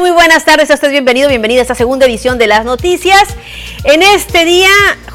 Muy buenas tardes. Estás bienvenido, bienvenida a esta segunda edición de las noticias. En este día,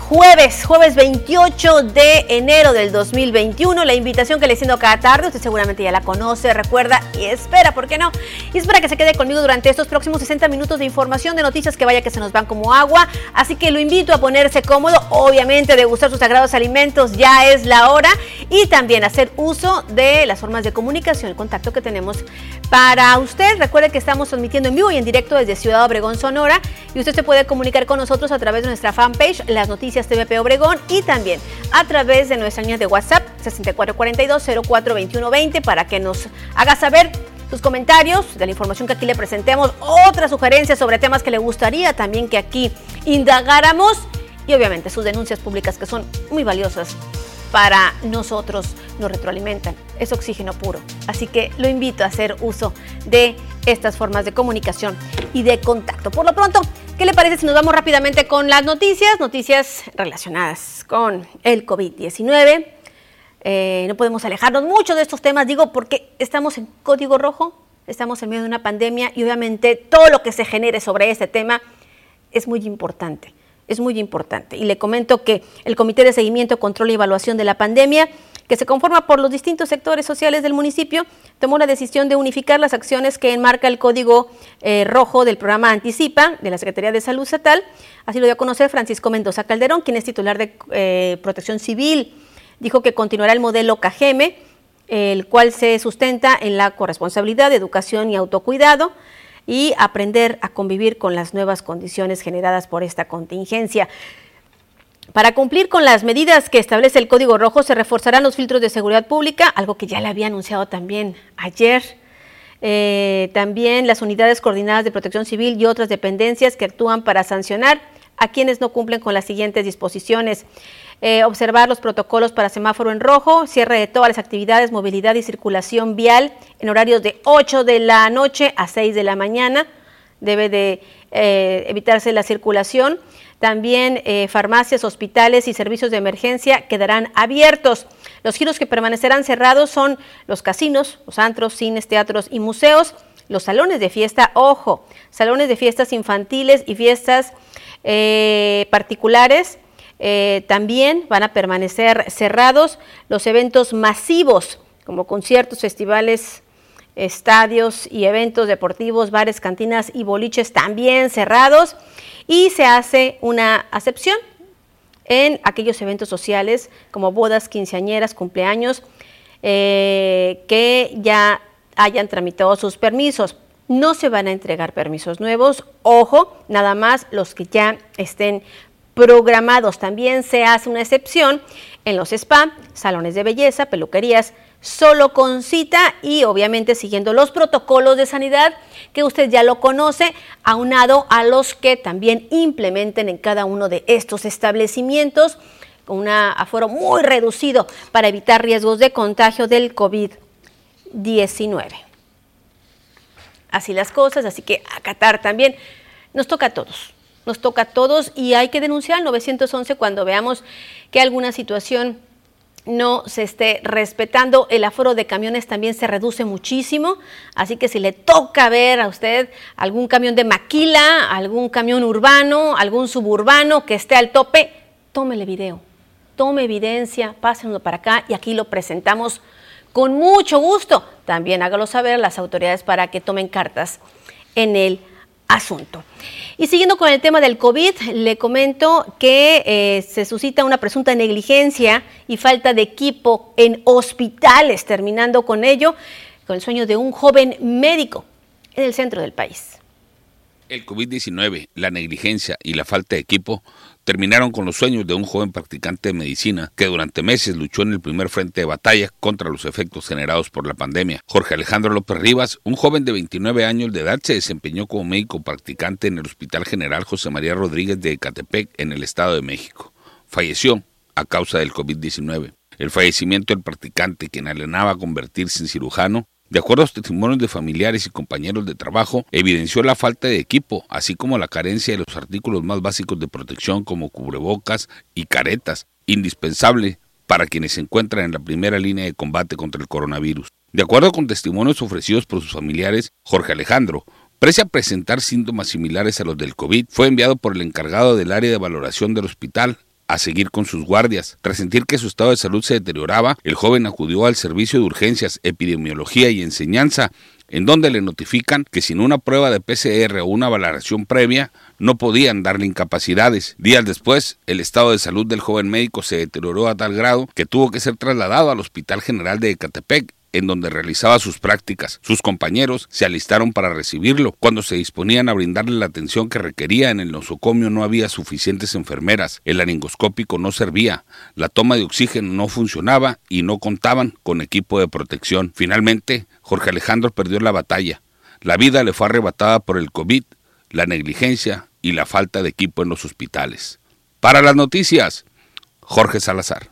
jueves, jueves 28 de enero del 2021, la invitación que le haciendo cada tarde, usted seguramente ya la conoce, recuerda y espera, ¿por qué no? Y espera que se quede conmigo durante estos próximos 60 minutos de información, de noticias que vaya que se nos van como agua. Así que lo invito a ponerse cómodo, obviamente de gustar sus sagrados alimentos, ya es la hora, y también hacer uso de las formas de comunicación, el contacto que tenemos para usted. Recuerde que estamos transmitiendo en vivo y en directo desde Ciudad Obregón, Sonora, y usted se puede comunicar con nosotros a través de nuestra fanpage, Las Noticias TVP Obregón, y también a través de nuestra línea de WhatsApp 6442-042120 para que nos haga saber sus comentarios de la información que aquí le presentemos, otras sugerencias sobre temas que le gustaría también que aquí indagáramos y obviamente sus denuncias públicas que son muy valiosas para nosotros, nos retroalimentan, es oxígeno puro. Así que lo invito a hacer uso de estas formas de comunicación y de contacto. Por lo pronto, ¿qué le parece si nos vamos rápidamente con las noticias? Noticias relacionadas con el COVID-19. Eh, no podemos alejarnos mucho de estos temas, digo, porque estamos en código rojo, estamos en medio de una pandemia y obviamente todo lo que se genere sobre este tema es muy importante es muy importante. Y le comento que el Comité de Seguimiento, Control y Evaluación de la Pandemia, que se conforma por los distintos sectores sociales del municipio, tomó la decisión de unificar las acciones que enmarca el código eh, rojo del programa Anticipa de la Secretaría de Salud Estatal. Así lo dio a conocer Francisco Mendoza Calderón, quien es titular de eh, Protección Civil. Dijo que continuará el modelo CAGEME, el cual se sustenta en la corresponsabilidad educación y autocuidado y aprender a convivir con las nuevas condiciones generadas por esta contingencia. Para cumplir con las medidas que establece el Código Rojo, se reforzarán los filtros de seguridad pública, algo que ya le había anunciado también ayer. Eh, también las unidades coordinadas de protección civil y otras dependencias que actúan para sancionar a quienes no cumplen con las siguientes disposiciones. Eh, observar los protocolos para semáforo en rojo, cierre de todas las actividades, movilidad y circulación vial en horarios de 8 de la noche a 6 de la mañana. Debe de eh, evitarse la circulación. También eh, farmacias, hospitales y servicios de emergencia quedarán abiertos. Los giros que permanecerán cerrados son los casinos, los antros, cines, teatros y museos, los salones de fiesta, ojo, salones de fiestas infantiles y fiestas particulares, eh, también van a permanecer cerrados los eventos masivos, como conciertos, festivales, estadios y eventos deportivos, bares, cantinas y boliches también cerrados. Y se hace una acepción en aquellos eventos sociales como bodas, quinceañeras, cumpleaños, eh, que ya hayan tramitado sus permisos. No se van a entregar permisos nuevos, ojo, nada más los que ya estén programados. También se hace una excepción en los spa, salones de belleza, peluquerías, solo con cita y obviamente siguiendo los protocolos de sanidad que usted ya lo conoce, aunado a los que también implementen en cada uno de estos establecimientos un aforo muy reducido para evitar riesgos de contagio del COVID-19. Así las cosas, así que acatar también nos toca a todos nos toca a todos y hay que denunciar al 911 cuando veamos que alguna situación no se esté respetando. El aforo de camiones también se reduce muchísimo, así que si le toca ver a usted algún camión de maquila, algún camión urbano, algún suburbano que esté al tope, tómele video, tome evidencia, pásenlo para acá y aquí lo presentamos con mucho gusto. También hágalo saber a las autoridades para que tomen cartas en el asunto. Y siguiendo con el tema del COVID, le comento que eh, se suscita una presunta negligencia y falta de equipo en hospitales, terminando con ello con el sueño de un joven médico en el centro del país. El COVID-19, la negligencia y la falta de equipo terminaron con los sueños de un joven practicante de medicina que durante meses luchó en el primer frente de batalla contra los efectos generados por la pandemia. Jorge Alejandro López Rivas, un joven de 29 años de edad, se desempeñó como médico practicante en el Hospital General José María Rodríguez de Ecatepec, en el Estado de México. Falleció a causa del COVID-19. El fallecimiento del practicante, quien alenaba a convertirse en cirujano, de acuerdo a los testimonios de familiares y compañeros de trabajo, evidenció la falta de equipo, así como la carencia de los artículos más básicos de protección como cubrebocas y caretas, indispensable para quienes se encuentran en la primera línea de combate contra el coronavirus. De acuerdo con testimonios ofrecidos por sus familiares, Jorge Alejandro Prese a presentar síntomas similares a los del COVID, fue enviado por el encargado del área de valoración del hospital a seguir con sus guardias. Tras sentir que su estado de salud se deterioraba, el joven acudió al servicio de urgencias, epidemiología y enseñanza, en donde le notifican que sin una prueba de PCR o una valoración previa no podían darle incapacidades. Días después, el estado de salud del joven médico se deterioró a tal grado que tuvo que ser trasladado al Hospital General de Ecatepec en donde realizaba sus prácticas. Sus compañeros se alistaron para recibirlo. Cuando se disponían a brindarle la atención que requería en el nosocomio no había suficientes enfermeras, el laringoscópico no servía, la toma de oxígeno no funcionaba y no contaban con equipo de protección. Finalmente, Jorge Alejandro perdió la batalla. La vida le fue arrebatada por el COVID, la negligencia y la falta de equipo en los hospitales. Para las noticias, Jorge Salazar.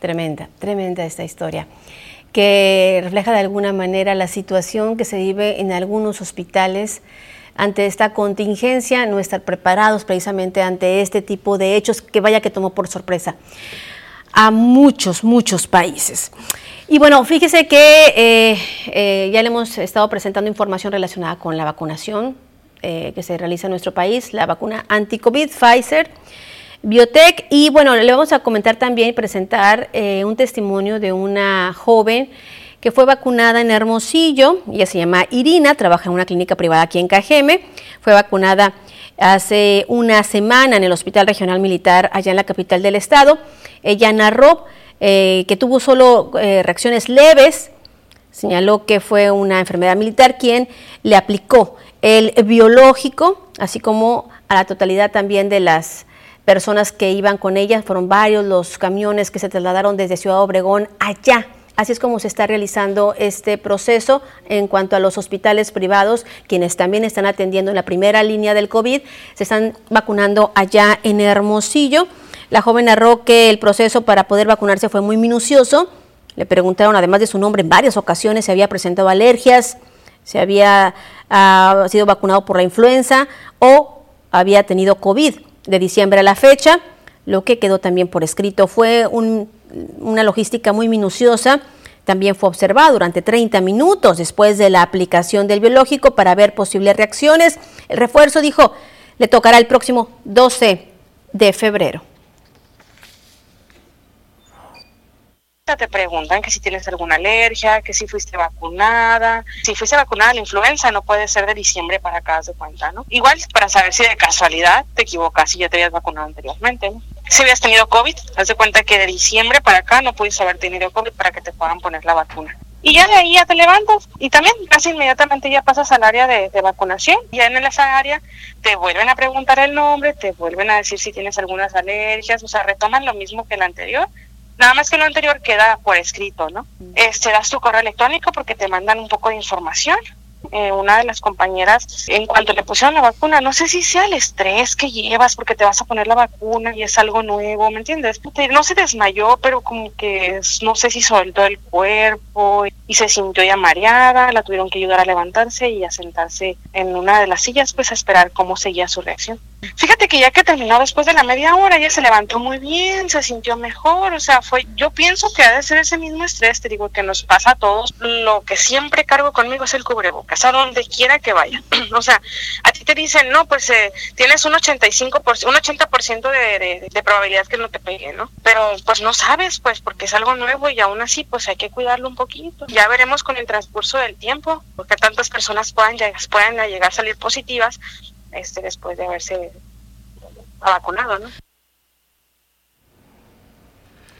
Tremenda, tremenda esta historia, que refleja de alguna manera la situación que se vive en algunos hospitales ante esta contingencia, no estar preparados precisamente ante este tipo de hechos que vaya que tomó por sorpresa a muchos, muchos países. Y bueno, fíjese que eh, eh, ya le hemos estado presentando información relacionada con la vacunación eh, que se realiza en nuestro país, la vacuna anti-COVID Pfizer. Biotech. Y bueno, le vamos a comentar también y presentar eh, un testimonio de una joven que fue vacunada en Hermosillo. Ella se llama Irina, trabaja en una clínica privada aquí en Cajeme. Fue vacunada hace una semana en el Hospital Regional Militar allá en la capital del estado. Ella narró eh, que tuvo solo eh, reacciones leves. Señaló que fue una enfermedad militar quien le aplicó el biológico, así como a la totalidad también de las personas que iban con ella, fueron varios los camiones que se trasladaron desde Ciudad Obregón allá. Así es como se está realizando este proceso en cuanto a los hospitales privados, quienes también están atendiendo en la primera línea del COVID, se están vacunando allá en Hermosillo. La joven narró que el proceso para poder vacunarse fue muy minucioso. Le preguntaron, además de su nombre, en varias ocasiones si había presentado alergias, si había ah, sido vacunado por la influenza o había tenido COVID de diciembre a la fecha. Lo que quedó también por escrito fue una logística muy minuciosa. También fue observado durante 30 minutos después de la aplicación del biológico para ver posibles reacciones. El refuerzo dijo le tocará el próximo 12 de febrero. Te preguntan que si tienes alguna alergia, que si fuiste vacunada. Si fuiste vacunada la influenza, no puede ser de diciembre para acá, de cuenta, ¿no? Igual para saber si de casualidad te equivocas y ya te habías vacunado anteriormente, ¿no? Si habías tenido COVID, haz de cuenta que de diciembre para acá no pudiste haber tenido COVID para que te puedan poner la vacuna. Y ya de ahí ya te levantas y también casi inmediatamente ya pasas al área de, de vacunación. Ya en esa área te vuelven a preguntar el nombre, te vuelven a decir si tienes algunas alergias, o sea, retoman lo mismo que el anterior, Nada más que lo anterior queda por escrito, ¿no? Este, das tu correo electrónico porque te mandan un poco de información. Eh, una de las compañeras, en cuanto le pusieron la vacuna, no sé si sea el estrés que llevas porque te vas a poner la vacuna y es algo nuevo, ¿me entiendes? No se desmayó, pero como que no sé si soltó el cuerpo y se sintió ya mareada, la tuvieron que ayudar a levantarse y a sentarse en una de las sillas, pues a esperar cómo seguía su reacción. Fíjate que ya que terminó después de la media hora, ella se levantó muy bien, se sintió mejor, o sea, fue, yo pienso que ha de ser ese mismo estrés, te digo, que nos pasa a todos. Lo que siempre cargo conmigo es el cubrebocas, a donde quiera que vaya. o sea, a ti te dicen, no, pues eh, tienes un 85%, un 80% de, de, de probabilidad que no te pegue, ¿no? Pero pues no sabes, pues, porque es algo nuevo y aún así, pues hay que cuidarlo un poquito. Ya veremos con el transcurso del tiempo, porque tantas personas puedan, puedan llegar a salir positivas este, después de haberse vacunado, ¿no?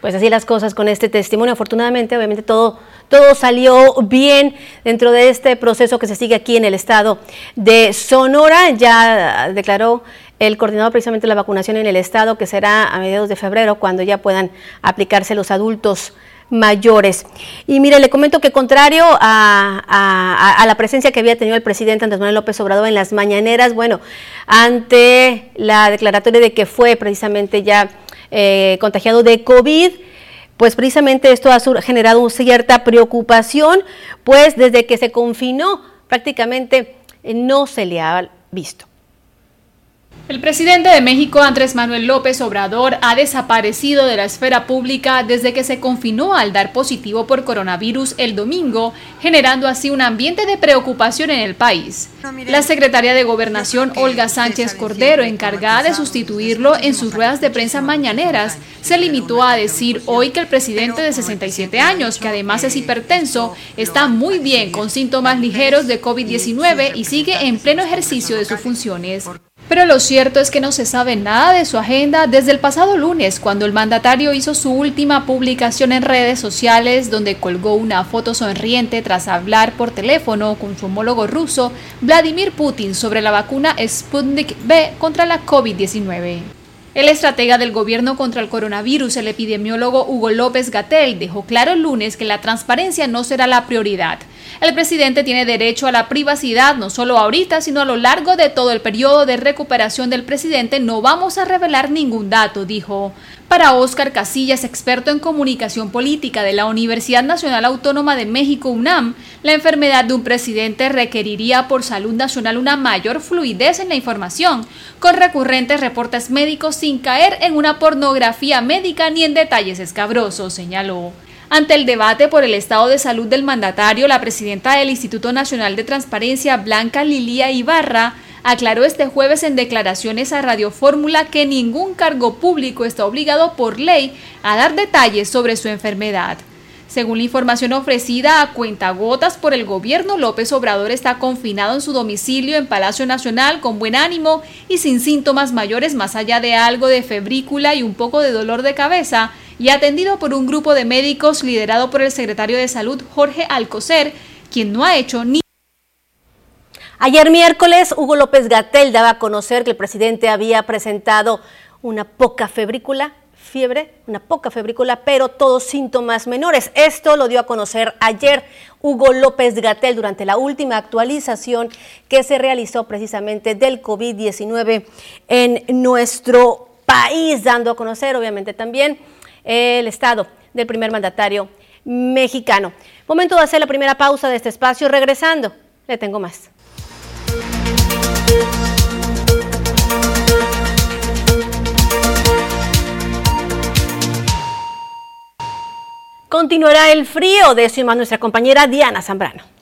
Pues así las cosas con este testimonio. Afortunadamente, obviamente todo, todo salió bien dentro de este proceso que se sigue aquí en el estado de Sonora. Ya declaró el coordinador precisamente de la vacunación en el estado que será a mediados de febrero cuando ya puedan aplicarse los adultos mayores. Y mire, le comento que contrario a, la presencia que había tenido el presidente Andrés Manuel López Obrador en las mañaneras, bueno, ante la declaratoria de que fue precisamente ya eh, contagiado de COVID, pues precisamente esto ha generado cierta preocupación, pues desde que se confinó prácticamente no se le ha visto. El presidente de México, Andrés Manuel López Obrador, ha desaparecido de la esfera pública desde que se confinó al dar positivo por coronavirus el domingo, generando así un ambiente de preocupación en el país. La secretaria de Gobernación, Olga Sánchez Cordero, encargada de sustituirlo en sus ruedas de prensa mañaneras, se limitó a decir hoy que el presidente de 67 años, que además es hipertenso, está muy bien con síntomas ligeros de COVID-19 y sigue en pleno ejercicio de sus funciones. Pero lo cierto es que no se sabe nada de su agenda desde el pasado lunes, cuando el mandatario hizo su última publicación en redes sociales, donde colgó una foto sonriente tras hablar por teléfono con su homólogo ruso, Vladimir Putin, sobre la vacuna Sputnik B contra la COVID-19. El estratega del gobierno contra el coronavirus, el epidemiólogo Hugo López Gatel, dejó claro el lunes que la transparencia no será la prioridad. El presidente tiene derecho a la privacidad no solo ahorita, sino a lo largo de todo el periodo de recuperación del presidente. No vamos a revelar ningún dato, dijo. Para Óscar Casillas, experto en comunicación política de la Universidad Nacional Autónoma de México, UNAM, la enfermedad de un presidente requeriría por salud nacional una mayor fluidez en la información, con recurrentes reportes médicos sin caer en una pornografía médica ni en detalles escabrosos, señaló. Ante el debate por el estado de salud del mandatario, la presidenta del Instituto Nacional de Transparencia, Blanca Lilia Ibarra, aclaró este jueves en declaraciones a Radio Fórmula que ningún cargo público está obligado por ley a dar detalles sobre su enfermedad. Según la información ofrecida a cuentagotas por el gobierno, López Obrador está confinado en su domicilio en Palacio Nacional con buen ánimo y sin síntomas mayores más allá de algo de febrícula y un poco de dolor de cabeza, y atendido por un grupo de médicos liderado por el secretario de Salud Jorge Alcocer, quien no ha hecho ni Ayer miércoles, Hugo López Gatel daba a conocer que el presidente había presentado una poca febrícula, fiebre, una poca febrícula, pero todos síntomas menores. Esto lo dio a conocer ayer Hugo López Gatel durante la última actualización que se realizó precisamente del COVID-19 en nuestro país, dando a conocer obviamente también el estado del primer mandatario mexicano. Momento de hacer la primera pausa de este espacio. Regresando, le tengo más. Continuará el frío, de eso y más nuestra compañera Diana Zambrano.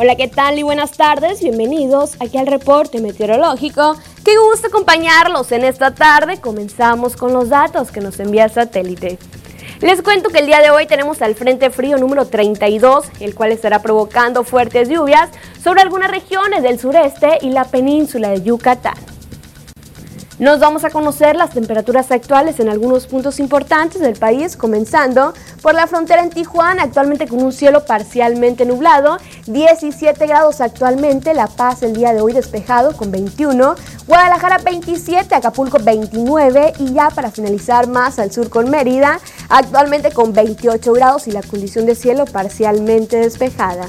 Hola, ¿qué tal y buenas tardes? Bienvenidos aquí al reporte meteorológico. Qué gusto acompañarlos en esta tarde. Comenzamos con los datos que nos envía satélite. Les cuento que el día de hoy tenemos al Frente Frío número 32, el cual estará provocando fuertes lluvias sobre algunas regiones del sureste y la península de Yucatán. Nos vamos a conocer las temperaturas actuales en algunos puntos importantes del país, comenzando por la frontera en Tijuana, actualmente con un cielo parcialmente nublado, 17 grados actualmente, La Paz el día de hoy despejado con 21, Guadalajara 27, Acapulco 29 y ya para finalizar más al sur con Mérida, actualmente con 28 grados y la condición de cielo parcialmente despejada.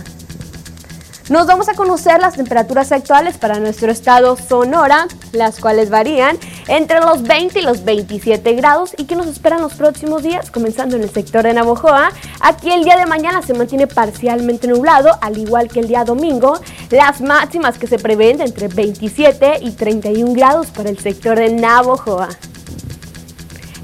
Nos vamos a conocer las temperaturas actuales para nuestro estado Sonora, las cuales varían entre los 20 y los 27 grados y que nos esperan los próximos días, comenzando en el sector de Navojoa. Aquí el día de mañana se mantiene parcialmente nublado, al igual que el día domingo. Las máximas que se prevén entre 27 y 31 grados para el sector de Navojoa.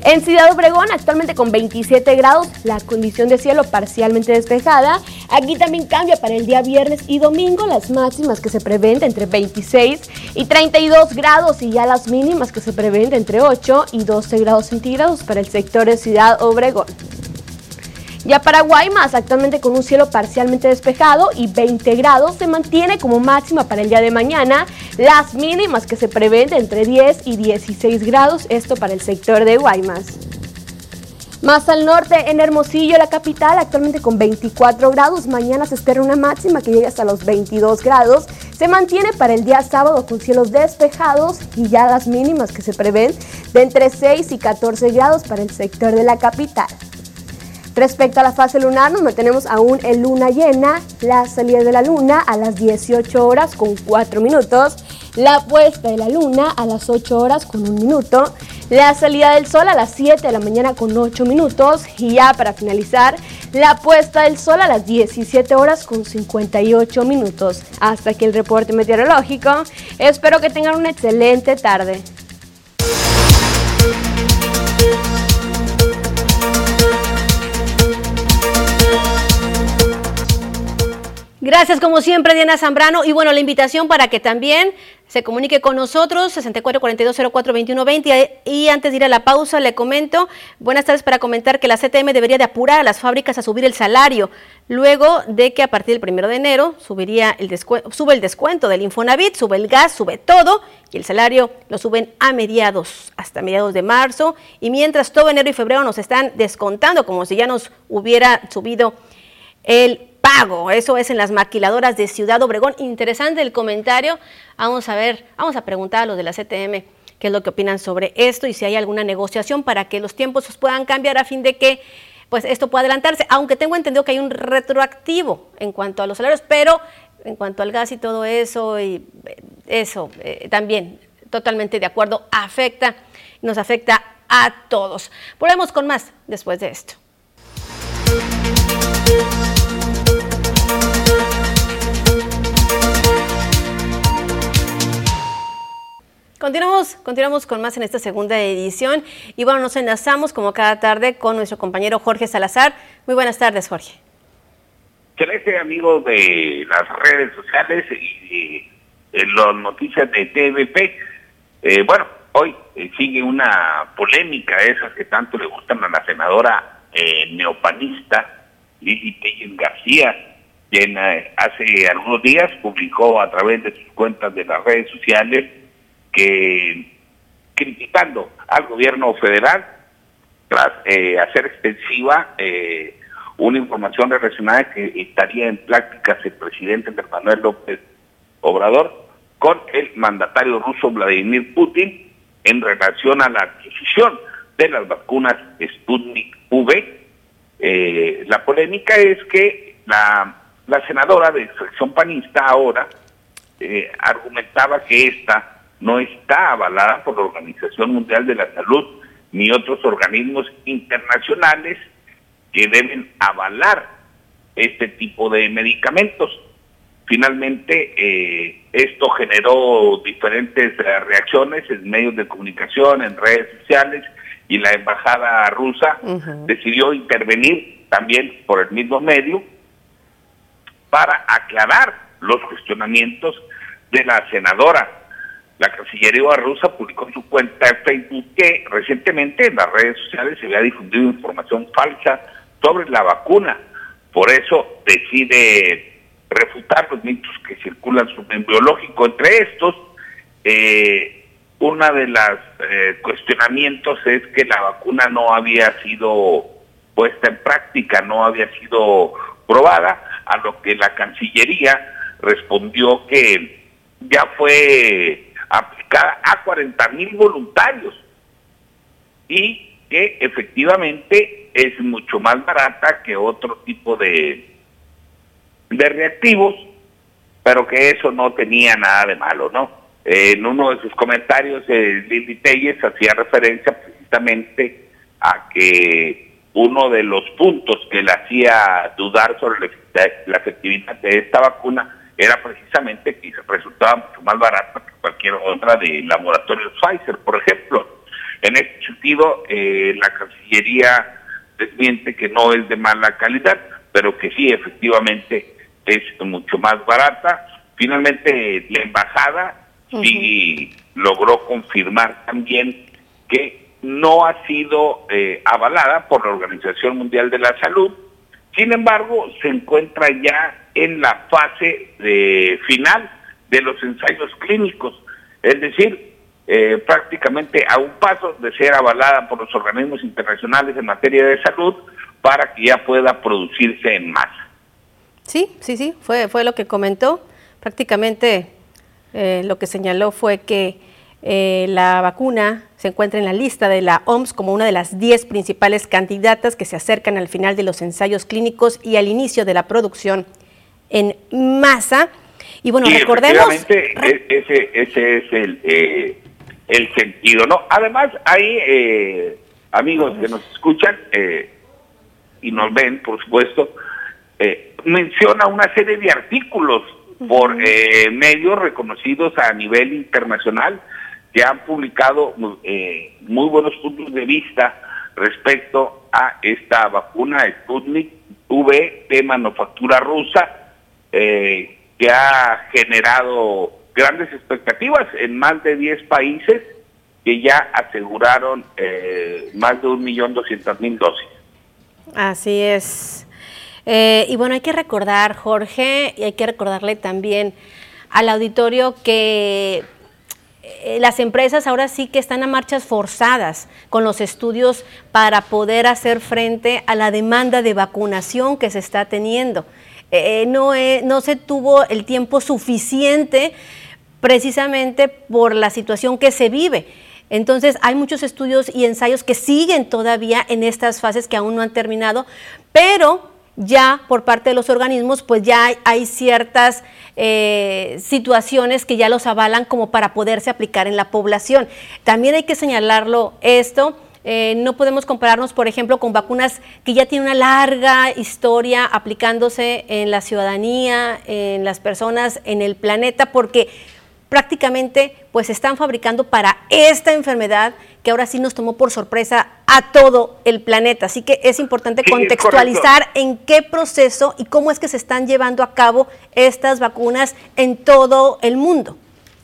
En Ciudad Obregón, actualmente con 27 grados, la condición de cielo parcialmente despejada. Aquí también cambia para el día viernes y domingo las máximas que se prevén entre 26 y 32 grados y ya las mínimas que se prevén entre 8 y 12 grados centígrados para el sector de Ciudad Obregón. Ya para Guaymas, actualmente con un cielo parcialmente despejado y 20 grados, se mantiene como máxima para el día de mañana. Las mínimas que se prevén de entre 10 y 16 grados, esto para el sector de Guaymas. Más al norte, en Hermosillo, la capital, actualmente con 24 grados. Mañana se espera una máxima que llegue hasta los 22 grados. Se mantiene para el día sábado con cielos despejados y ya las mínimas que se prevén de entre 6 y 14 grados para el sector de la capital. Respecto a la fase lunar, nos mantenemos aún en luna llena, la salida de la luna a las 18 horas con 4 minutos la puesta de la luna a las 8 horas con un minuto, la salida del sol a las 7 de la mañana con 8 minutos y ya para finalizar, la puesta del sol a las 17 horas con 58 minutos. Hasta aquí el reporte meteorológico. Espero que tengan una excelente tarde. Gracias como siempre Diana Zambrano. Y bueno, la invitación para que también se comunique con nosotros 64 42 04 21 20 y antes de ir a la pausa le comento, buenas tardes para comentar que la CTM debería de apurar a las fábricas a subir el salario luego de que a partir del primero de enero subiría el sube el descuento del Infonavit, sube el gas, sube todo y el salario lo suben a mediados, hasta mediados de marzo. Y mientras todo enero y febrero nos están descontando como si ya nos hubiera subido el pago. Eso es en las maquiladoras de Ciudad Obregón. Interesante el comentario. Vamos a ver, vamos a preguntar a los de la CTM qué es lo que opinan sobre esto y si hay alguna negociación para que los tiempos puedan cambiar a fin de que pues esto pueda adelantarse, aunque tengo entendido que hay un retroactivo en cuanto a los salarios, pero en cuanto al gas y todo eso, y eh, eso eh, también totalmente de acuerdo, afecta, nos afecta a todos. Volvemos con más después de esto. Continuamos, continuamos con más en esta segunda edición y bueno, nos enlazamos como cada tarde con nuestro compañero Jorge Salazar. Muy buenas tardes, Jorge. Excelente amigo de las redes sociales y de las noticias de TVP. Eh, bueno, hoy eh, sigue una polémica, esas que tanto le gustan a la senadora eh, neopanista Lili Telles García, quien hace algunos días publicó a través de sus cuentas de las redes sociales que criticando al gobierno federal tras eh, hacer extensiva eh, una información relacionada que estaría en prácticas el presidente Manuel López Obrador con el mandatario ruso Vladimir Putin en relación a la adquisición de las vacunas Sputnik V. Eh, la polémica es que la, senadora de extracción panista ahora argumentaba que esta no está avalada por la Organización Mundial de la Salud ni otros organismos internacionales que deben avalar este tipo de medicamentos. Finalmente, eh, esto generó diferentes eh, reacciones en medios de comunicación, en redes sociales, y la embajada rusa decidió intervenir también por el mismo medio para aclarar los cuestionamientos de la senadora la Cancillería rusa publicó en su cuenta de Facebook que recientemente en las redes sociales se había difundido información falsa sobre la vacuna. Por eso decide refutar los mitos que circulan sobre el biológico. Entre estos, eh, una de las eh, cuestionamientos es que la vacuna no había sido puesta en práctica, no había sido probada, a lo que la Cancillería respondió que ya fue aplicada a 40 mil voluntarios y que efectivamente es mucho más barata que otro tipo de, de reactivos, pero que eso no tenía nada de malo, ¿no? en uno de sus comentarios, eh, Lili Telles hacía referencia precisamente a que uno de los puntos que le hacía dudar sobre la efectividad de esta vacuna era precisamente que resultaba mucho más barata que cualquier otra de laboratorios Pfizer, por ejemplo. En este sentido, eh, la Cancillería desmiente que no es de mala calidad, pero que sí, efectivamente, es mucho más barata. Finalmente, la embajada sí logró confirmar también que no ha sido eh, avalada por la Organización Mundial de la Salud, sin embargo, se encuentra ya en la fase de final de los ensayos clínicos, es decir, eh, prácticamente a un paso de ser avalada por los organismos internacionales en materia de salud para que ya pueda producirse en masa. Sí, sí, sí, fue, fue lo que comentó. Prácticamente eh, lo que señaló fue que eh, la vacuna se encuentra en la lista de la OMS como una de las 10 principales candidatas que se acercan al final de los ensayos clínicos y al inicio de la producción en masa. Y bueno, recordemos... E-, ese, ese es el, eh, el sentido, ¿no? Además, hay eh, amigos que nos escuchan eh, y nos ven, por supuesto, menciona una serie de artículos por medios reconocidos a nivel internacional que han publicado muy buenos puntos de vista respecto a esta vacuna Sputnik V de manufactura rusa, eh, que ha generado grandes expectativas en más de 10 países que ya aseguraron eh, más de 1.200.000 dosis. Así es. Eh, y bueno, hay que recordar, Jorge, y hay que recordarle también al auditorio que eh, las empresas ahora sí que están a marchas forzadas con los estudios para poder hacer frente a la demanda de vacunación que se está teniendo. Eh, eh, no, no se tuvo el tiempo suficiente precisamente por la situación que se vive. Entonces hay muchos estudios y ensayos que siguen todavía en estas fases que aún no han terminado, pero ya por parte de los organismos, pues ya hay, ciertas eh, situaciones que ya los avalan como para poderse aplicar en la población. También hay que señalarlo esto. Eh, no podemos compararnos, por ejemplo, con vacunas que ya tienen una larga historia aplicándose en la ciudadanía, en las personas, en el planeta, porque prácticamente pues están fabricando para esta enfermedad que ahora sí nos tomó por sorpresa a todo el planeta. Así que es importante contextualizar en qué proceso y cómo es que se están llevando a cabo estas vacunas en todo el mundo.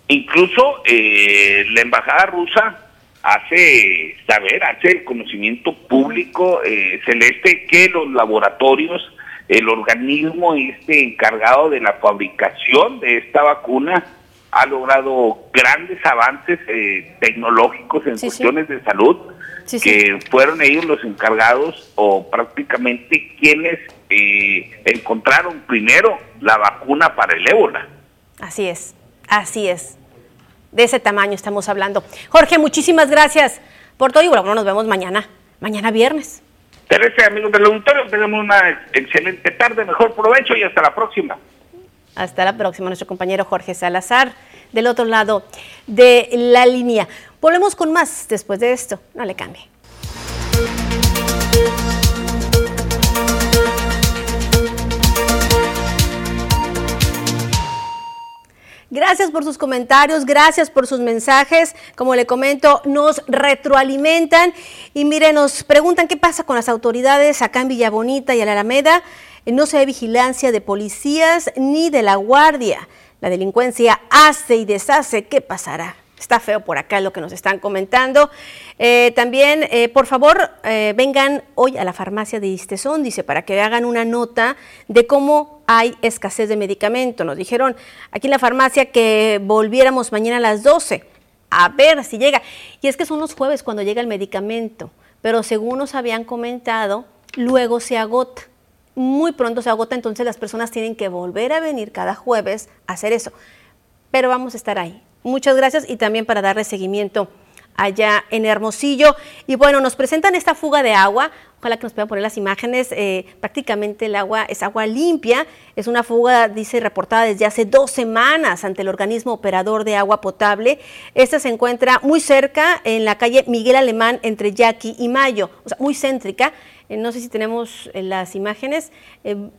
Incluso eh, la embajada rusa hace saber, hace el conocimiento público eh, celeste que los laboratorios, el organismo este encargado de la fabricación de esta vacuna, ha logrado grandes avances eh, tecnológicos en cuestiones de salud, que fueron ellos los encargados o prácticamente quienes eh, encontraron primero la vacuna para el ébola. Así es, así es. De ese tamaño estamos hablando. Jorge, muchísimas gracias por todo y bueno, nos vemos mañana, mañana viernes. Teresa, amigos del auditorio, tenemos una excelente tarde, mejor provecho y hasta la próxima. Hasta la próxima, nuestro compañero Jorge Salazar, del otro lado de la línea. Volvemos con más después de esto. No le cambie. Gracias por sus comentarios, gracias por sus mensajes. Como le comento, nos retroalimentan y miren, nos preguntan qué pasa con las autoridades acá en Villa Bonita y en la Alameda. No se ve vigilancia de policías ni de la guardia. La delincuencia hace y deshace. ¿Qué pasará? Está feo por acá lo que nos están comentando. Eh, también, eh, por favor, eh, vengan hoy a la farmacia de Istezón, dice, para que hagan una nota de cómo hay escasez de medicamento. Nos dijeron aquí en la farmacia que volviéramos mañana a las 12 a ver si llega. Y es que son los jueves cuando llega el medicamento, pero según nos habían comentado, luego se agota. Muy pronto se agota, entonces las personas tienen que volver a venir cada jueves a hacer eso. Pero vamos a estar ahí, Muchas gracias y también para darle seguimiento allá en Hermosillo. Y bueno, nos presentan esta fuga de agua. Ojalá que nos puedan poner las imágenes. Eh, prácticamente el agua es agua limpia. Es una fuga, dice, reportada desde hace dos semanas ante el organismo operador de agua potable. Esta se encuentra muy cerca en la calle Miguel Alemán entre Yaqui y Mayo, o sea, muy céntrica. Eh, no sé si tenemos eh, las imágenes.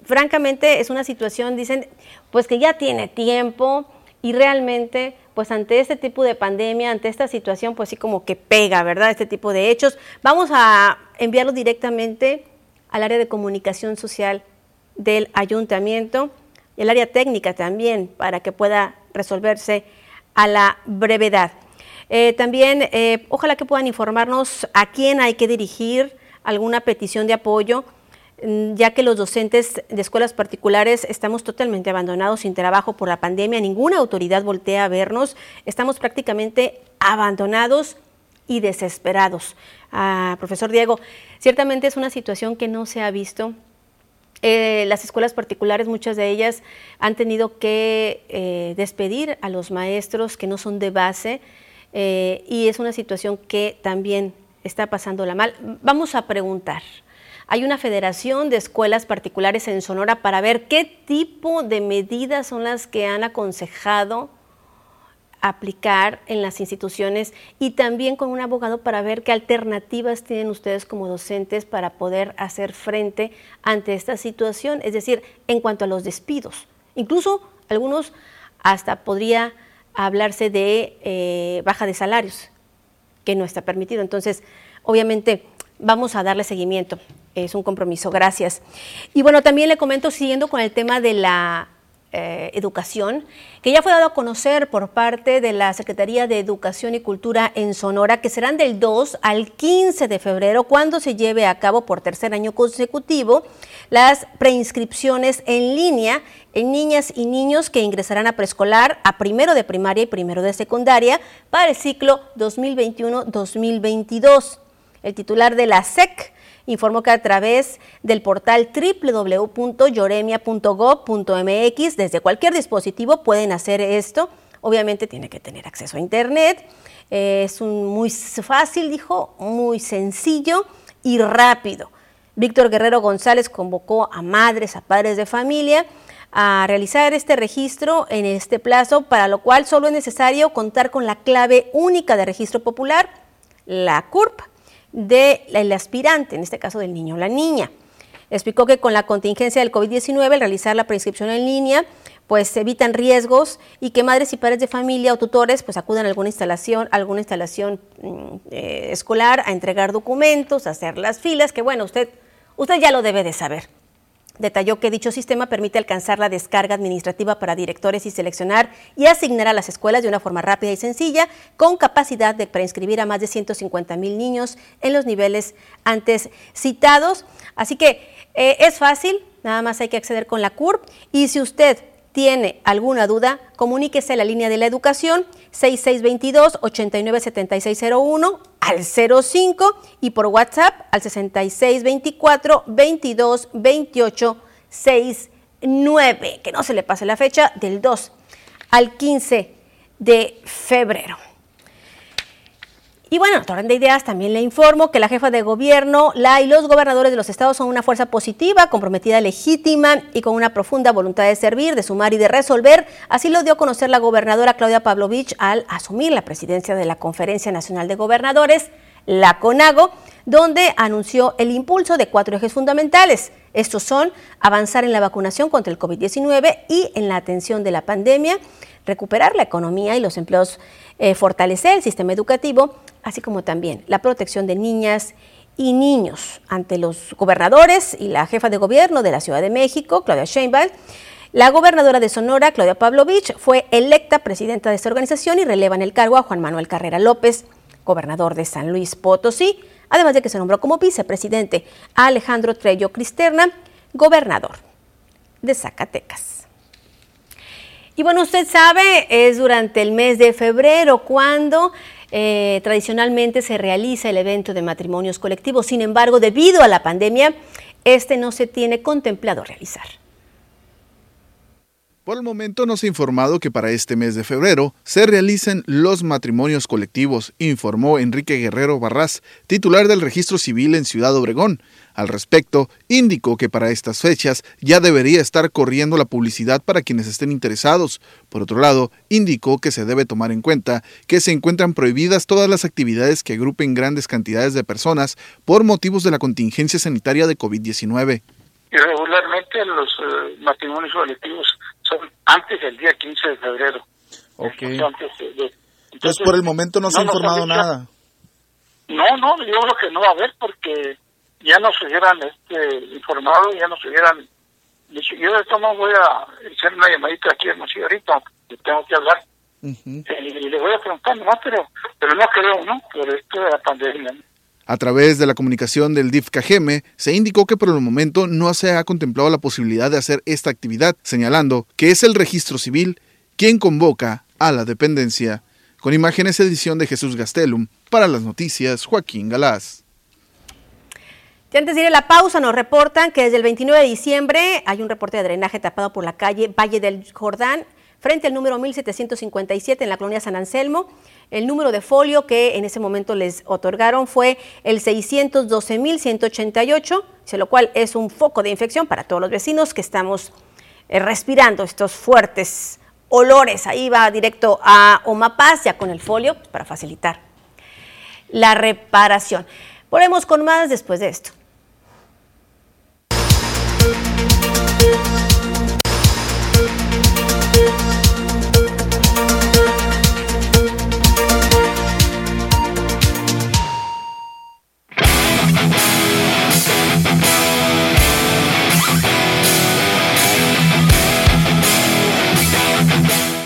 francamente, es una situación, dicen, pues que ya tiene tiempo y realmente pues ante este tipo de pandemia, ante esta situación, pues sí como que pega, ¿verdad? Este tipo de hechos. Vamos a enviarlo directamente al área de comunicación social del ayuntamiento y al área técnica también para que pueda resolverse a la brevedad. Eh, también, eh, ojalá que puedan informarnos a quién hay que dirigir alguna petición de apoyo Mm, ya que los docentes de escuelas particulares estamos totalmente abandonados sin trabajo por la pandemia, ninguna autoridad voltea a vernos, estamos prácticamente abandonados y desesperados. Ah, profesor Diego, ciertamente es una situación que no se ha visto. Eh, las escuelas particulares, muchas de ellas han tenido que eh, despedir a los maestros que no son de base eh, y es una situación que también está pasándola mal. Vamos a preguntar hay una federación de escuelas particulares en Sonora para ver qué tipo de medidas son las que han aconsejado aplicar en las instituciones y también con un abogado para ver qué alternativas tienen ustedes como docentes para poder hacer frente ante esta situación, es decir, en cuanto a los despidos. Incluso algunos hasta podría hablarse de eh, baja de salarios, que no está permitido. Entonces, obviamente, vamos a darle seguimiento. Es un compromiso. Gracias. Y bueno, también le comento, siguiendo con el tema de la eh, educación, que ya fue dado a conocer por parte de la Secretaría de Educación y Cultura en Sonora, que serán del 2 al 15 de febrero, cuando se lleve a cabo por tercer año consecutivo las preinscripciones en línea en niñas y niños que ingresarán a preescolar, a primero de primaria y primero de secundaria para el ciclo 2021-2022. El titular de la SEC informó que a través del portal www.yoremia.gov.mx desde cualquier dispositivo pueden hacer esto. Obviamente tiene que tener acceso a Internet. Es un muy fácil, dijo, muy sencillo y rápido. Víctor Guerrero González convocó a madres, a padres de familia a realizar este registro en este plazo, para lo cual solo es necesario contar con la clave única de registro popular, la CURP, del aspirante, en este caso del niño o la niña. Explicó que con la contingencia del COVID-19, al realizar la prescripción en línea, pues se evitan riesgos y que madres y padres de familia o tutores pues acudan a alguna instalación, alguna instalación mm, eh, escolar a entregar documentos, a hacer las filas, que bueno, usted, usted ya lo debe de saber. Detalló que dicho sistema permite alcanzar la descarga administrativa para directores y seleccionar y asignar a las escuelas de una forma rápida y sencilla, con capacidad de preinscribir a más de 150 mil niños en los niveles antes citados. Así que eh, es fácil, nada más hay que acceder con la CURP. Y si usted tiene alguna duda, comuníquese a la línea de la educación 6622-897601 al 05 y por WhatsApp al 6624-222869. Que no se le pase la fecha del 2 al 15 de febrero. Y bueno, torrente de ideas, también le informo que la jefa de gobierno, la y los gobernadores de los estados son una fuerza positiva, comprometida, legítima y con una profunda voluntad de servir, de sumar y de resolver. Así lo dio a conocer la gobernadora Claudia Pavlovich al asumir la presidencia de la Conferencia Nacional de Gobernadores, la CONAGO, donde anunció el impulso de cuatro ejes fundamentales. Estos son avanzar en la vacunación contra el COVID-19 y en la atención de la pandemia, recuperar la economía y los empleos, eh, fortalecer el sistema educativo, así como también la protección de niñas y niños ante los gobernadores y la jefa de gobierno de la Ciudad de México, Claudia Sheinbaum. La gobernadora de Sonora, Claudia Pavlovich, fue electa presidenta de esta organización y releva en el cargo a Juan Manuel Carrera López, gobernador de San Luis Potosí, además de que se nombró como vicepresidente a Alejandro Trello Cristerna, gobernador de Zacatecas. Y bueno, usted sabe, es durante el mes de febrero cuando eh, tradicionalmente se realiza el evento de matrimonios colectivos. Sin embargo, debido a la pandemia, este no se tiene contemplado realizar. Por el momento no se ha informado que para este mes de febrero se realicen los matrimonios colectivos, informó Enrique Guerrero Barras, titular del Registro Civil en Ciudad Obregón. Al respecto, indicó que para estas fechas ya debería estar corriendo la publicidad para quienes estén interesados. Por otro lado, indicó que se debe tomar en cuenta que se encuentran prohibidas todas las actividades que agrupen grandes cantidades de personas por motivos de la contingencia sanitaria de COVID-19. Irregularmente los eh, matrimonios colectivos antes del día 15 de febrero. Ok. Entonces, por el momento no, se ha informado nada. No, no, yo creo que no va a haber porque ya nos hubieran este, informado, ya nos hubieran dicho, yo de todos voy a hacer una llamadita aquí a ahorita, que tengo que hablar. Eh, y le voy a preguntar no pero, pero no creo, ¿no? Por esto de la pandemia. A través de la comunicación del DIF se indicó que por el momento no se ha contemplado la posibilidad de hacer esta actividad, señalando que es el registro civil quien convoca a la dependencia. Con imágenes edición de Jesús Gastelum, para las noticias, Joaquín Galás. Y antes de ir a la pausa, nos reportan que desde el 29 de diciembre hay un reporte de drenaje tapado por la calle Valle del Jordán frente al número 1757 en la colonia San Anselmo. El número de folio que en ese momento les otorgaron fue el 612.188 lo cual es un foco de infección para todos los vecinos que estamos eh, respirando estos fuertes olores. Ahí va directo a Omapaz, ya con el folio, para facilitar la reparación. Volvemos con más después de esto.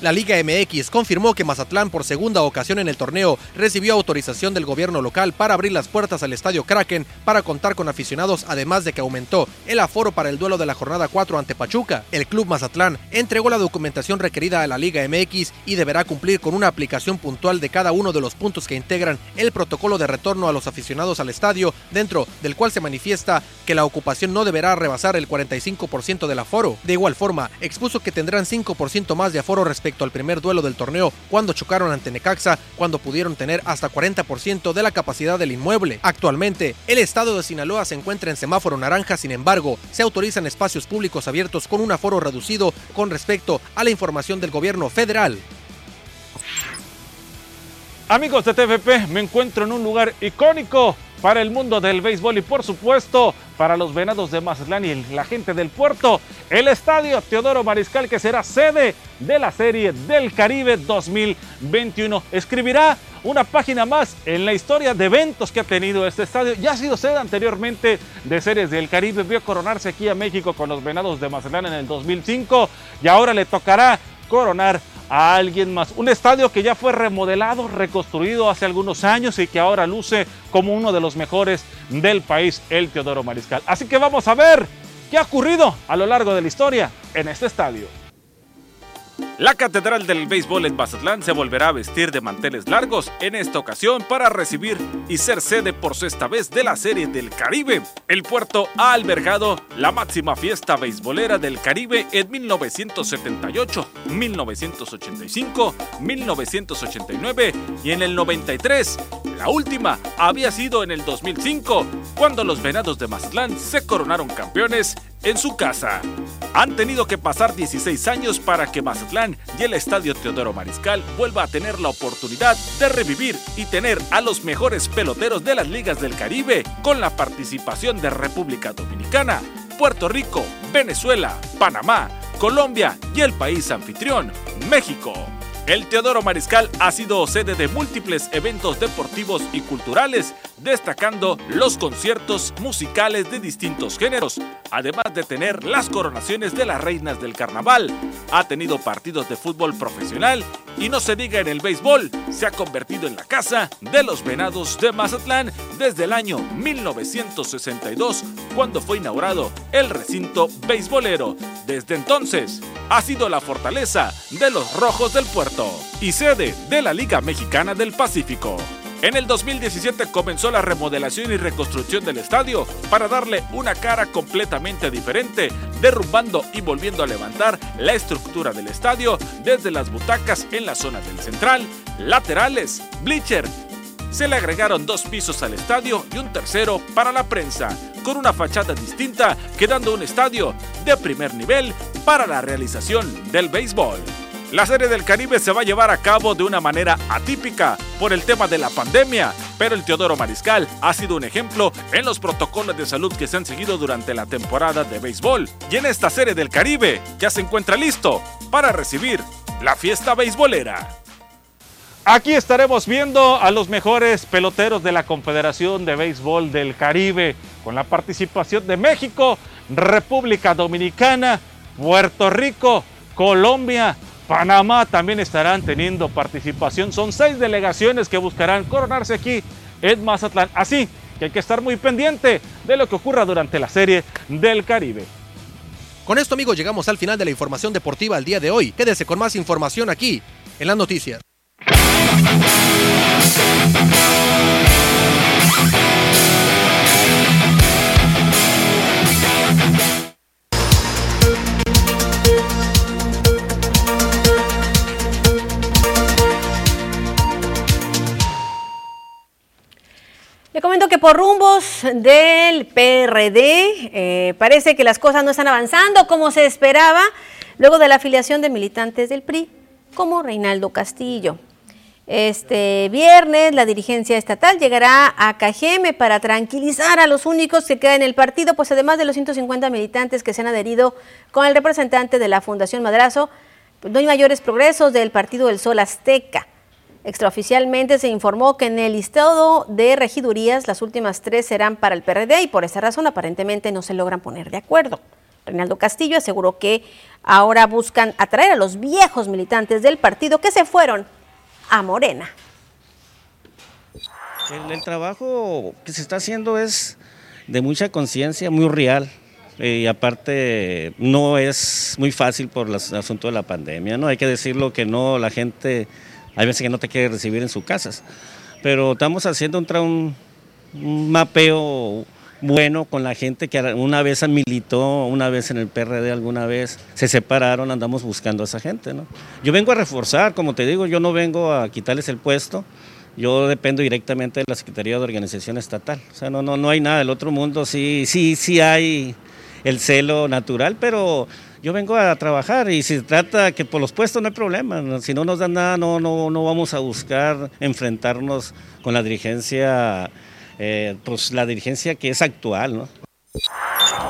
La Liga MX confirmó que Mazatlán por segunda ocasión en el torneo recibió autorización del gobierno local para abrir las puertas al estadio Kraken para contar con aficionados, además de que aumentó el aforo para el duelo de la jornada 4 ante Pachuca. El club Mazatlán entregó la documentación requerida a la Liga MX y deberá cumplir con una aplicación puntual de cada uno de los puntos que integran el protocolo de retorno a los aficionados al estadio, dentro del cual se manifiesta que la ocupación no deberá rebasar el 45% del aforo. De igual forma, expuso que tendrán 5% más de aforo respecto al primer duelo del torneo cuando chocaron ante Necaxa, cuando pudieron tener hasta 40% de la capacidad del inmueble. Actualmente, el estado de Sinaloa se encuentra en semáforo naranja, sin embargo, se autorizan espacios públicos abiertos con un aforo reducido con respecto a la información del gobierno federal. Amigos de TVP, me encuentro en un lugar icónico para el mundo del béisbol y por supuesto para los venados de Mazatlán y la gente del puerto, el estadio Teodoro Mariscal que será sede de la serie del Caribe 2021. Escribirá una página más en la historia de eventos que ha tenido este estadio. Ya ha sido sede anteriormente de series del Caribe, vio coronarse aquí a México con los venados de Mazatlán en el 2005 y ahora le tocará coronar a alguien más. Un estadio que ya fue remodelado, reconstruido hace algunos años y que ahora luce como uno de los mejores del país, el Teodoro Mariscal. Así que vamos a ver qué ha ocurrido a lo largo de la historia en este estadio. La Catedral del Béisbol en Mazatlán se volverá a vestir de manteles largos en esta ocasión para recibir y ser sede por sexta vez de la Serie del Caribe. El puerto ha albergado la máxima fiesta beisbolera del Caribe en 1978, 1985, 1989 y en el 93. La última había sido en el 2005, cuando los Venados de Mazatlán se coronaron campeones en su casa. Han tenido que pasar 16 años para que Mazatlán y el Estadio Teodoro Mariscal vuelva a tener la oportunidad de revivir y tener a los mejores peloteros de las ligas del Caribe con la participación de República Dominicana, Puerto Rico, Venezuela, Panamá, Colombia y el país anfitrión, México. El Teodoro Mariscal ha sido sede de múltiples eventos deportivos y culturales, destacando los conciertos musicales de distintos géneros, además de tener las coronaciones de las reinas del carnaval. Ha tenido partidos de fútbol profesional y no se diga en el béisbol, se ha convertido en la casa de los venados de Mazatlán desde el año 1962, cuando fue inaugurado el recinto beisbolero. Desde entonces, ha sido la fortaleza de los Rojos del Puerto y sede de la Liga Mexicana del Pacífico. En el 2017 comenzó la remodelación y reconstrucción del estadio para darle una cara completamente diferente, derrumbando y volviendo a levantar la estructura del estadio desde las butacas en la zona del central, laterales, bleacher. Se le agregaron dos pisos al estadio y un tercero para la prensa, con una fachada distinta, quedando un estadio de primer nivel para la realización del béisbol. La Serie del Caribe se va a llevar a cabo de una manera atípica por el tema de la pandemia, pero el Teodoro Mariscal ha sido un ejemplo en los protocolos de salud que se han seguido durante la temporada de béisbol. Y en esta Serie del Caribe ya se encuentra listo para recibir la fiesta beisbolera. Aquí estaremos viendo a los mejores peloteros de la Confederación de Béisbol del Caribe, con la participación de México, República Dominicana, Puerto Rico, Colombia, Panamá también estarán teniendo participación. Son seis delegaciones que buscarán coronarse aquí en Mazatlán. Así que hay que estar muy pendiente de lo que ocurra durante la serie del Caribe. Con esto amigos llegamos al final de la información deportiva al día de hoy. Quédese con más información aquí en las noticias. Le comento que por rumbos del PRD eh, parece que las cosas no están avanzando como se esperaba luego de la afiliación de militantes del PRI como Reinaldo Castillo. Este viernes la dirigencia estatal llegará a Cajeme para tranquilizar a los únicos que quedan en el partido, pues además de los 150 militantes que se han adherido con el representante de la Fundación Madrazo, pues no hay mayores progresos del Partido del Sol Azteca. Extraoficialmente se informó que en el listado de regidurías las últimas tres serán para el PRD y por esa razón aparentemente no se logran poner de acuerdo. Reinaldo Castillo aseguró que ahora buscan atraer a los viejos militantes del partido que se fueron a Morena. El, trabajo que se está haciendo es de mucha conciencia, muy real. Eh, y aparte no es muy fácil por el asunto de la pandemia, ¿no? Hay que decirlo que no, la gente hay veces que no te quiere recibir en sus casas. Pero estamos haciendo un, un mapeo bueno con la gente que una vez militó, una vez en el PRD, alguna vez se separaron, andamos buscando a esa gente. ¿no? Yo vengo a reforzar, como te digo, yo no vengo a quitarles el puesto, yo dependo directamente de la Secretaría de Organización Estatal. O sea, no, no, no hay nada, el otro mundo sí, sí, sí hay el celo natural, pero yo vengo a trabajar y si trata que por los puestos no hay problema, si no nos dan nada no, no, no vamos a buscar enfrentarnos con la dirigencia, eh, pues la dirigencia que es actual, ¿no?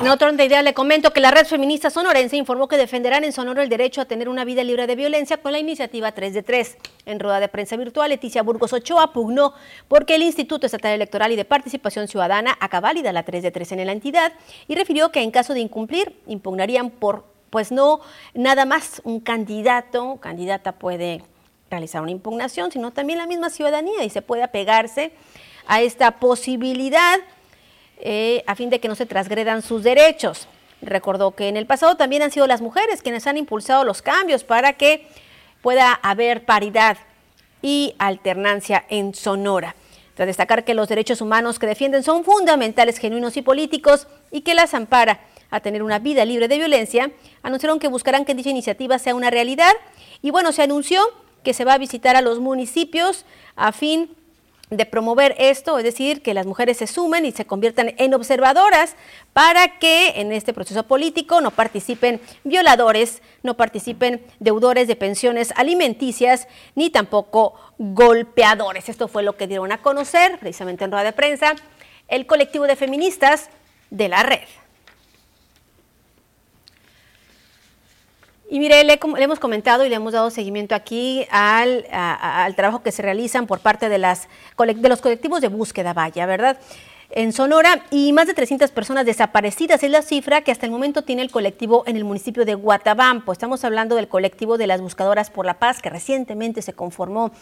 En otro idea le comento que la red feminista sonorense informó que defenderán en Sonoro el derecho a tener una vida libre de violencia con la iniciativa 3 de 3. En rueda de prensa virtual, Leticia Burgos Ochoa pugnó porque el Instituto Estatal Electoral y de Participación Ciudadana haga válida la 3 de 3 en la entidad y refirió que en caso de incumplir impugnarían por pues no nada más un candidato, candidata puede realizar una impugnación, sino también la misma ciudadanía y se puede apegarse a esta posibilidad eh, a fin de que no se transgredan sus derechos. Recordó que en el pasado también han sido las mujeres quienes han impulsado los cambios para que pueda haber paridad y alternancia en Sonora. Tras destacar que los derechos humanos que defienden son fundamentales, genuinos y políticos y que las ampara a tener una vida libre de violencia, anunciaron que buscarán que dicha iniciativa sea una realidad y bueno, se anunció que se va a visitar a los municipios a fin de promover esto, es decir, que las mujeres se sumen y se conviertan en observadoras para que en este proceso político no participen violadores, no participen deudores de pensiones alimenticias, ni tampoco golpeadores. Esto fue lo que dieron a conocer precisamente en rueda de prensa el colectivo de feministas de la red. Y mire, le, hemos comentado y le hemos dado seguimiento aquí al, trabajo que se realizan por parte de los colectivos de búsqueda Vaya, ¿verdad? en Sonora y más de 300 personas desaparecidas es la cifra que hasta el momento tiene el colectivo en el municipio de Guatabampo. Estamos hablando del colectivo de las buscadoras por la paz que recientemente se conformó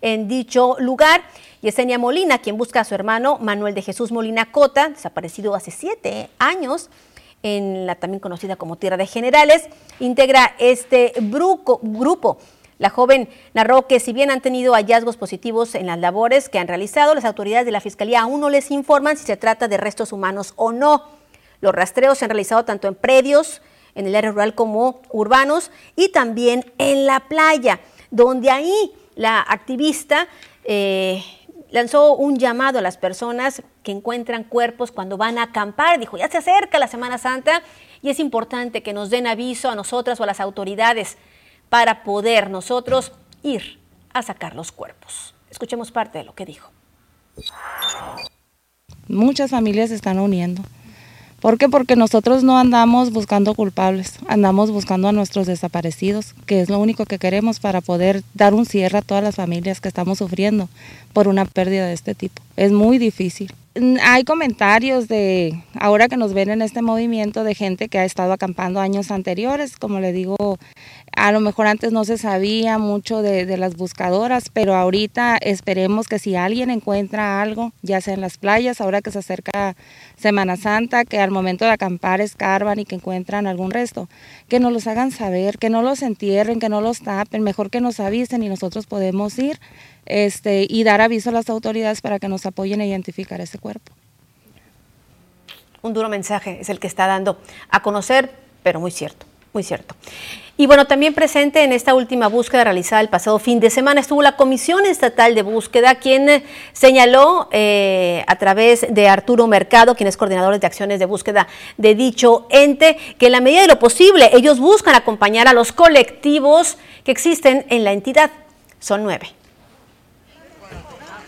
en dicho lugar. Yesenia Molina, quien busca a su hermano Manuel de Jesús Molina Cota, desaparecido hace siete años, en la también conocida como Tierra de Generales, integra este grupo. La joven narró que si bien han tenido hallazgos positivos en las labores que han realizado, las autoridades de la Fiscalía aún no les informan si se trata de restos humanos o no. Los rastreos se han realizado tanto en predios, en el área rural como urbanos y también en la playa, donde ahí la activista eh, lanzó un llamado a las personas que encuentran cuerpos cuando van a acampar. Dijo, ya se acerca la Semana Santa y es importante que nos den aviso a nosotras o a las autoridades para poder nosotros ir a sacar los cuerpos. Escuchemos parte de lo que dijo. Muchas familias se están uniendo. ¿Por qué? Porque nosotros no andamos buscando culpables, andamos buscando a nuestros desaparecidos, que es lo único que queremos para poder dar un cierre a todas las familias que estamos sufriendo por una pérdida de este tipo. Es muy difícil. Hay comentarios de, ahora que nos ven en este movimiento, de gente que ha estado acampando años anteriores, como le digo, a lo mejor antes no se sabía mucho de, las buscadoras, pero ahorita esperemos que si alguien encuentra algo, ya sea en las playas, ahora que se acerca Semana Santa, que al momento de acampar escarban y que encuentran algún resto, que nos los hagan saber, que no los entierren, que no los tapen, mejor que nos avisen y nosotros podemos ir este, y dar aviso a las autoridades para que nos apoyen a identificar ese cuerpo. Un duro mensaje es el que está dando a conocer, pero muy cierto Muy cierto. Y bueno, también presente en esta última búsqueda realizada el pasado fin de semana estuvo la Comisión Estatal de Búsqueda, quien señaló eh, a través de Arturo Mercado, quien es coordinador de acciones de búsqueda de dicho ente, que en la medida de lo posible ellos buscan acompañar a los colectivos que existen en la entidad. Son nueve.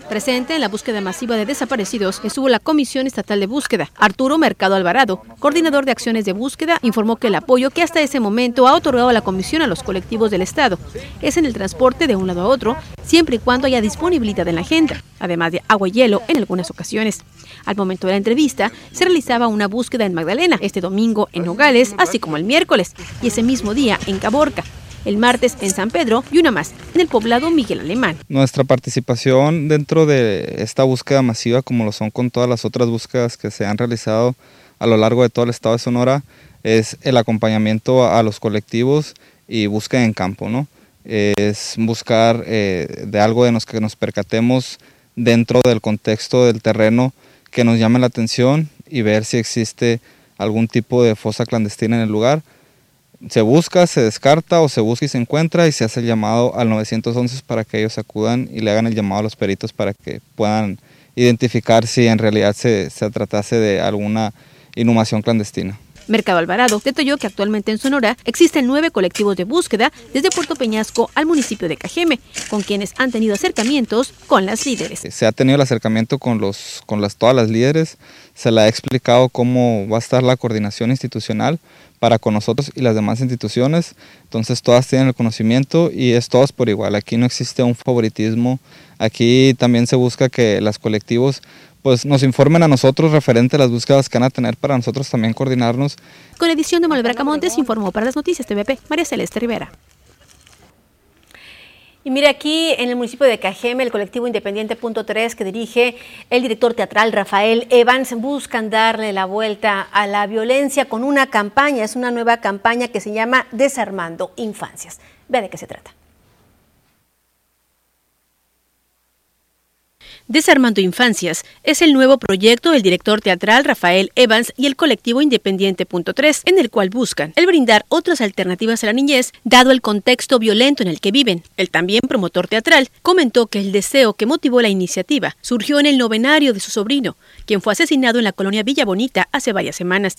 Presente en la búsqueda masiva de desaparecidos estuvo la Comisión Estatal de Búsqueda. Arturo Mercado Alvarado, coordinador de acciones de búsqueda, informó que el apoyo que hasta ese momento ha otorgado la Comisión a los colectivos del Estado es en el transporte de un lado a otro, siempre y cuando haya disponibilidad en la agenda, además de agua y hielo en algunas ocasiones. Al momento de la entrevista, se realizaba una búsqueda en Magdalena, este domingo en Nogales, así como el miércoles, y ese mismo día en Caborca el martes en San Pedro y una más en el poblado Miguel Alemán. Nuestra participación dentro de esta búsqueda masiva, como lo son con todas las otras búsquedas que se han realizado a lo largo de todo el estado de Sonora, es el acompañamiento a los colectivos y búsqueda en campo, ¿no? Es buscar eh, de algo de los que nos percatemos dentro del contexto del terreno que nos llame la atención y ver si existe algún tipo de fosa clandestina en el lugar se busca, se descarta o se busca y se encuentra y se hace el llamado al 911 para que ellos acudan y le hagan el llamado a los peritos para que puedan identificar si en realidad se, se tratase de alguna inhumación clandestina. Mercado Alvarado. Detalló que actualmente en Sonora existen nueve colectivos de búsqueda desde Puerto Peñasco al municipio de Cajeme, con quienes han tenido acercamientos con las líderes. Se ha tenido el acercamiento con, los, con las, todas las líderes, se le ha explicado cómo va a estar la coordinación institucional para con nosotros y las demás instituciones, entonces todas tienen el conocimiento y es todas por igual, aquí no existe un favoritismo, aquí también se busca que los colectivos pues nos informen a nosotros referente a las búsquedas que van a tener para nosotros también coordinarnos. Con edición de Manuel Bracamontes informó para las noticias TVP María Celeste Rivera. Y mire aquí en el municipio de Cajeme, el colectivo Independiente Punto 3 que dirige el director teatral Rafael Evans buscan darle la vuelta a la violencia con una campaña, es una nueva campaña que se llama Desarmando Infancias. Vea de qué se trata. Desarmando Infancias es el nuevo proyecto del director teatral Rafael Evans y el colectivo Independiente Punto 3, en el cual buscan el brindar otras alternativas a la niñez, dado el contexto violento en el que viven. El también promotor teatral comentó que el deseo que motivó la iniciativa surgió en el novenario de su sobrino, quien fue asesinado en la colonia Villa Bonita hace varias semanas.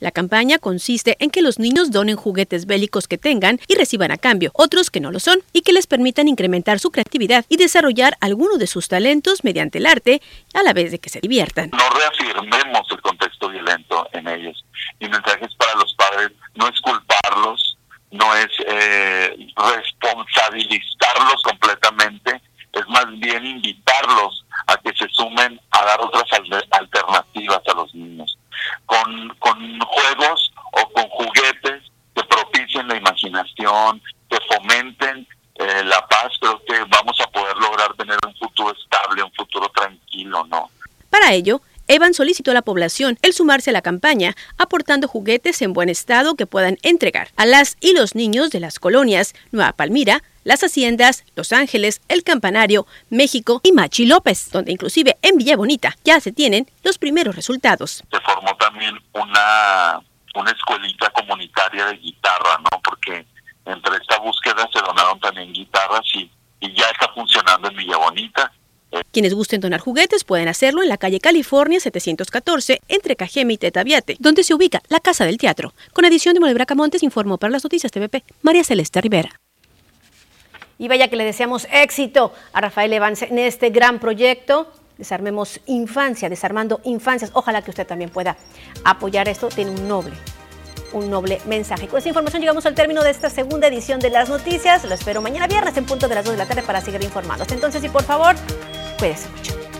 La campaña consiste en que los niños donen juguetes bélicos que tengan y reciban a cambio otros que no lo son y que les permitan incrementar su creatividad y desarrollar alguno de sus talentos mediante el arte a la vez de que se diviertan. No reafirmemos el contexto violento en ellos. Mi mensaje es para los padres, no es culparlos, no es eh, responsabilizarlos completamente, es más bien invitarlos a que se sumen a dar otras alternativas a los niños con, con juegos o con juguetes que propicien la imaginación, que fomenten eh, la paz, creo que vamos a poder lograr tener un futuro estable, un futuro tranquilo, ¿no? Para ello, Evan solicitó a la población el sumarse a la campaña, aportando juguetes en buen estado que puedan entregar a las y los niños de las colonias Nueva Palmira, Las Haciendas, Los Ángeles, El Campanario, México y Machi López, donde inclusive en Villa Bonita ya se tienen los primeros resultados. Se formó también una, una escuelita comunitaria de guitarra, ¿no? Porque entre esta búsqueda se donaron también guitarras y, ya está funcionando en Villa Bonita quienes gusten donar juguetes pueden hacerlo en la calle California 714 entre Cajeme y Tetaviate, donde se ubica la Casa del Teatro. Con edición de Molebra Montes informó para las noticias TVP María Celeste Rivera. Y vaya que le deseamos éxito a Rafael Evans en este gran proyecto. Desarmemos infancia, desarmando infancias. Ojalá que usted también pueda apoyar esto. Tiene un noble un noble mensaje. Con esta información llegamos al término de esta segunda edición de las noticias. Lo espero mañana viernes en punto de las 2 de la tarde para seguir informados. Entonces, y por favor, cuídese mucho.